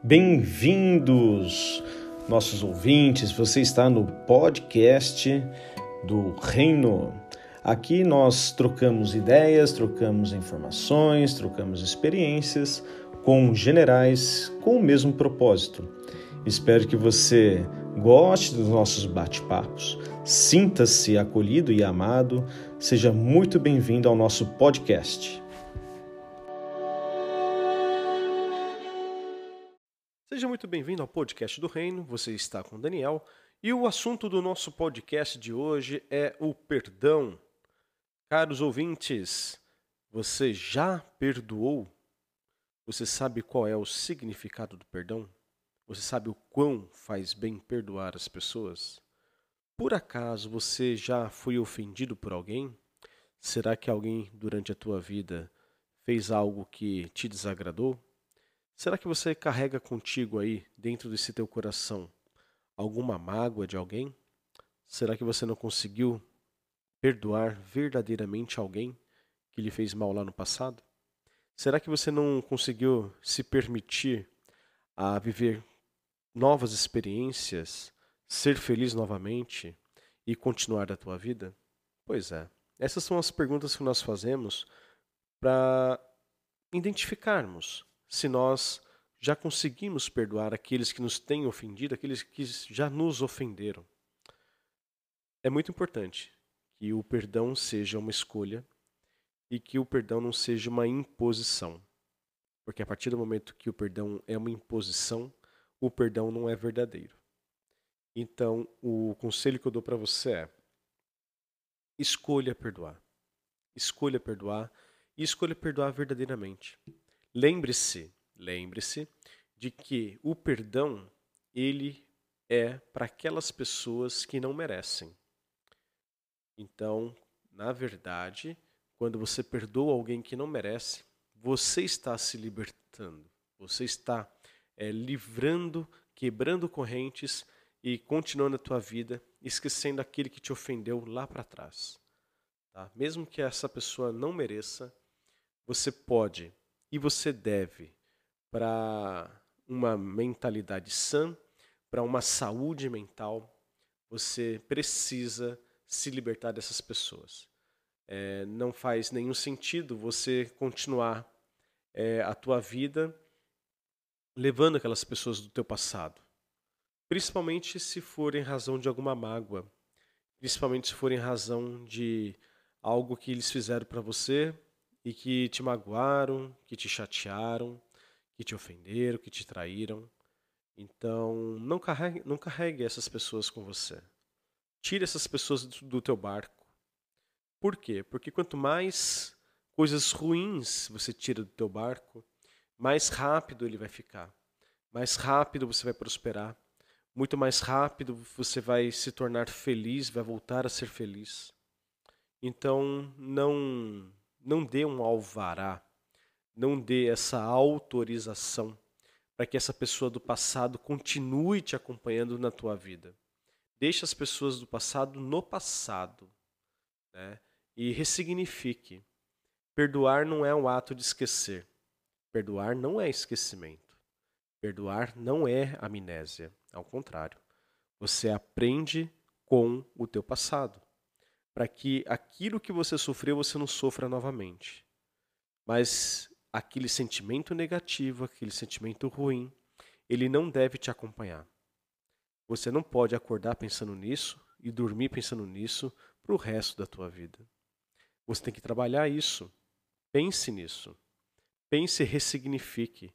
Bem-vindos, nossos ouvintes. Você está no podcast do Reino. Aqui nós trocamos ideias, trocamos informações, trocamos experiências com generais com o mesmo propósito. Espero que você goste dos nossos bate-papos, sinta-se acolhido e amado, seja muito bem-vindo ao nosso podcast. Seja muito bem-vindo ao podcast do Reino. Você está com Daniel e o assunto do nosso podcast de hoje é o perdão. Caros ouvintes, você já perdoou? Você sabe qual é o significado do perdão? Você sabe o quão faz bem perdoar as pessoas? Por acaso você já foi ofendido por alguém? Será que alguém durante a tua vida fez algo que te desagradou? Será que você carrega contigo aí, dentro desse teu coração, alguma mágoa de alguém? Será que você não conseguiu perdoar verdadeiramente alguém que lhe fez mal lá no passado? Será que você não conseguiu se permitir a viver novas experiências, ser feliz novamente e continuar a tua vida? Pois é. Essas são as perguntas que nós fazemos para identificarmos se nós já conseguimos perdoar aqueles que nos têm ofendido, aqueles que já nos ofenderam. É muito importante que o perdão seja uma escolha e que o perdão não seja uma imposição. Porque a partir do momento que o perdão é uma imposição, o perdão não é verdadeiro. Então, o conselho que eu dou para você é: escolha perdoar. Escolha perdoar e escolha perdoar verdadeiramente. Lembre-se, lembre-se de que o perdão ele é para aquelas pessoas que não merecem. Então, na verdade, quando você perdoa alguém que não merece, você está se libertando, você está é, livrando, quebrando correntes e continuando a tua vida, esquecendo aquele que te ofendeu lá para trás. Tá? Mesmo que essa pessoa não mereça, você pode e você deve para uma mentalidade sã, para uma saúde mental, você precisa se libertar dessas pessoas. É, não faz nenhum sentido você continuar é, a tua vida levando aquelas pessoas do teu passado, principalmente se for em razão de alguma mágoa, principalmente se for em razão de algo que eles fizeram para você e que te magoaram, que te chatearam, que te ofenderam, que te traíram. Então, não carregue, não carregue essas pessoas com você. Tire essas pessoas do, teu barco. Por quê? Porque quanto mais coisas ruins você tira do teu barco, mais rápido ele vai ficar. Mais rápido você vai prosperar. Muito mais rápido você vai se tornar feliz, vai voltar a ser feliz. Então, não não dê um alvará, não dê essa autorização para que essa pessoa do passado continue te acompanhando na tua vida. Deixe as pessoas do passado no passado né? e ressignifique. Perdoar não é um ato de esquecer. Perdoar não é esquecimento. Perdoar não é amnésia. Ao contrário, você aprende com o teu passado para que aquilo que você sofreu você não sofra novamente. Mas aquele sentimento negativo, aquele sentimento ruim, ele não deve te acompanhar. Você não pode acordar pensando nisso e dormir pensando nisso para o resto da tua vida. Você tem que trabalhar isso. Pense nisso. Pense e ressignifique.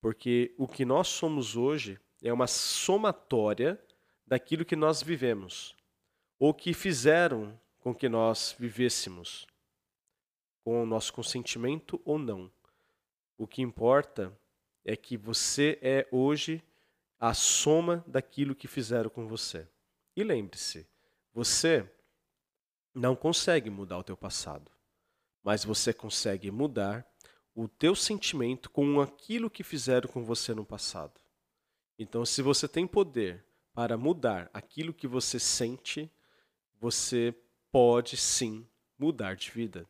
Porque o que nós somos hoje é uma somatória daquilo que nós vivemos. Ou que fizeram com que nós vivêssemos, com o nosso consentimento ou não. O que importa é que você é hoje a soma daquilo que fizeram com você. E lembre-se, você não consegue mudar o teu passado, mas você consegue mudar o teu sentimento com aquilo que fizeram com você no passado. Então, se você tem poder para mudar aquilo que você sente, você pode sim mudar de vida.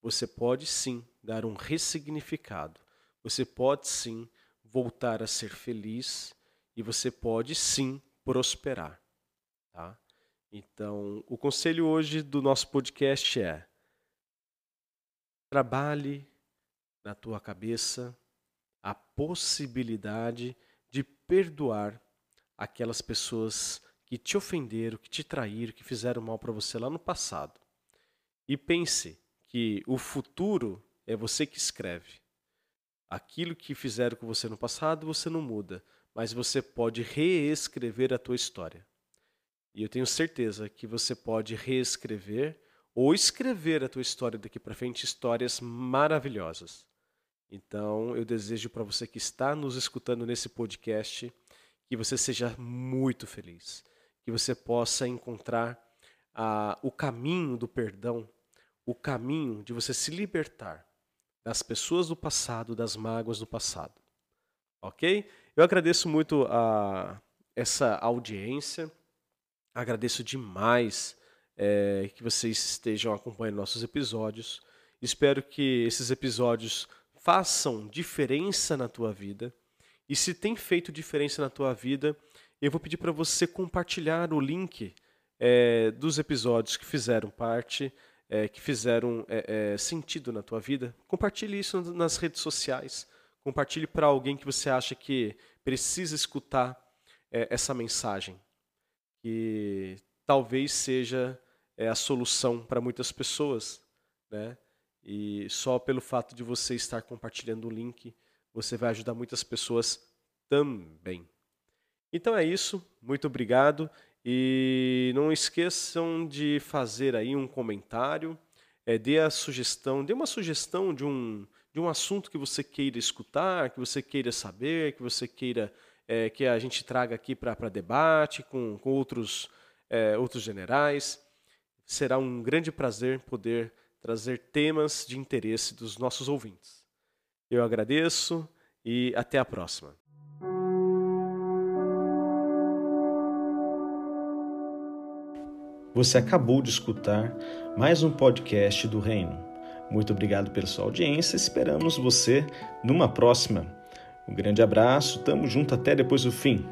Você pode sim dar um ressignificado. Você pode sim voltar a ser feliz e você pode sim prosperar, tá? Então, o conselho hoje do nosso podcast é: trabalhe na tua cabeça a possibilidade de perdoar aquelas pessoas que te ofenderam, que te traíram, que fizeram mal para você lá no passado. E pense que o futuro é você que escreve. Aquilo que fizeram com você no passado, você não muda, mas você pode reescrever a tua história. E eu tenho certeza que você pode reescrever ou escrever a tua história daqui para frente histórias maravilhosas. Então, eu desejo para você que está nos escutando nesse podcast que você seja muito feliz, que você possa encontrar ah, o caminho do perdão, o caminho de você se libertar das pessoas do passado, das mágoas do passado. Ok? Eu agradeço muito a essa audiência, agradeço demais é, que vocês estejam acompanhando nossos episódios. Espero que esses episódios façam diferença na tua vida. E se tem feito diferença na tua vida, eu vou pedir para você compartilhar o link é, dos episódios que fizeram parte, é, que fizeram é, sentido na tua vida. Compartilhe isso nas redes sociais. Compartilhe para alguém que você acha que precisa escutar essa mensagem, que talvez seja a solução para muitas pessoas, né? E só pelo fato de você estar compartilhando o link, você vai ajudar muitas pessoas também. Então é isso, muito obrigado e não esqueçam de fazer aí um comentário, é, dê a sugestão, dê uma sugestão de um, de um assunto que você queira escutar, que você queira saber, que você queira é, que a gente traga aqui para debate com, com outros, é, outros generais. Será um grande prazer poder trazer temas de interesse dos nossos ouvintes. Eu agradeço e até a próxima. Você acabou de escutar mais um podcast do Reino. Muito obrigado pela sua audiência. Esperamos você numa próxima. Um grande abraço, tamo junto até depois do fim.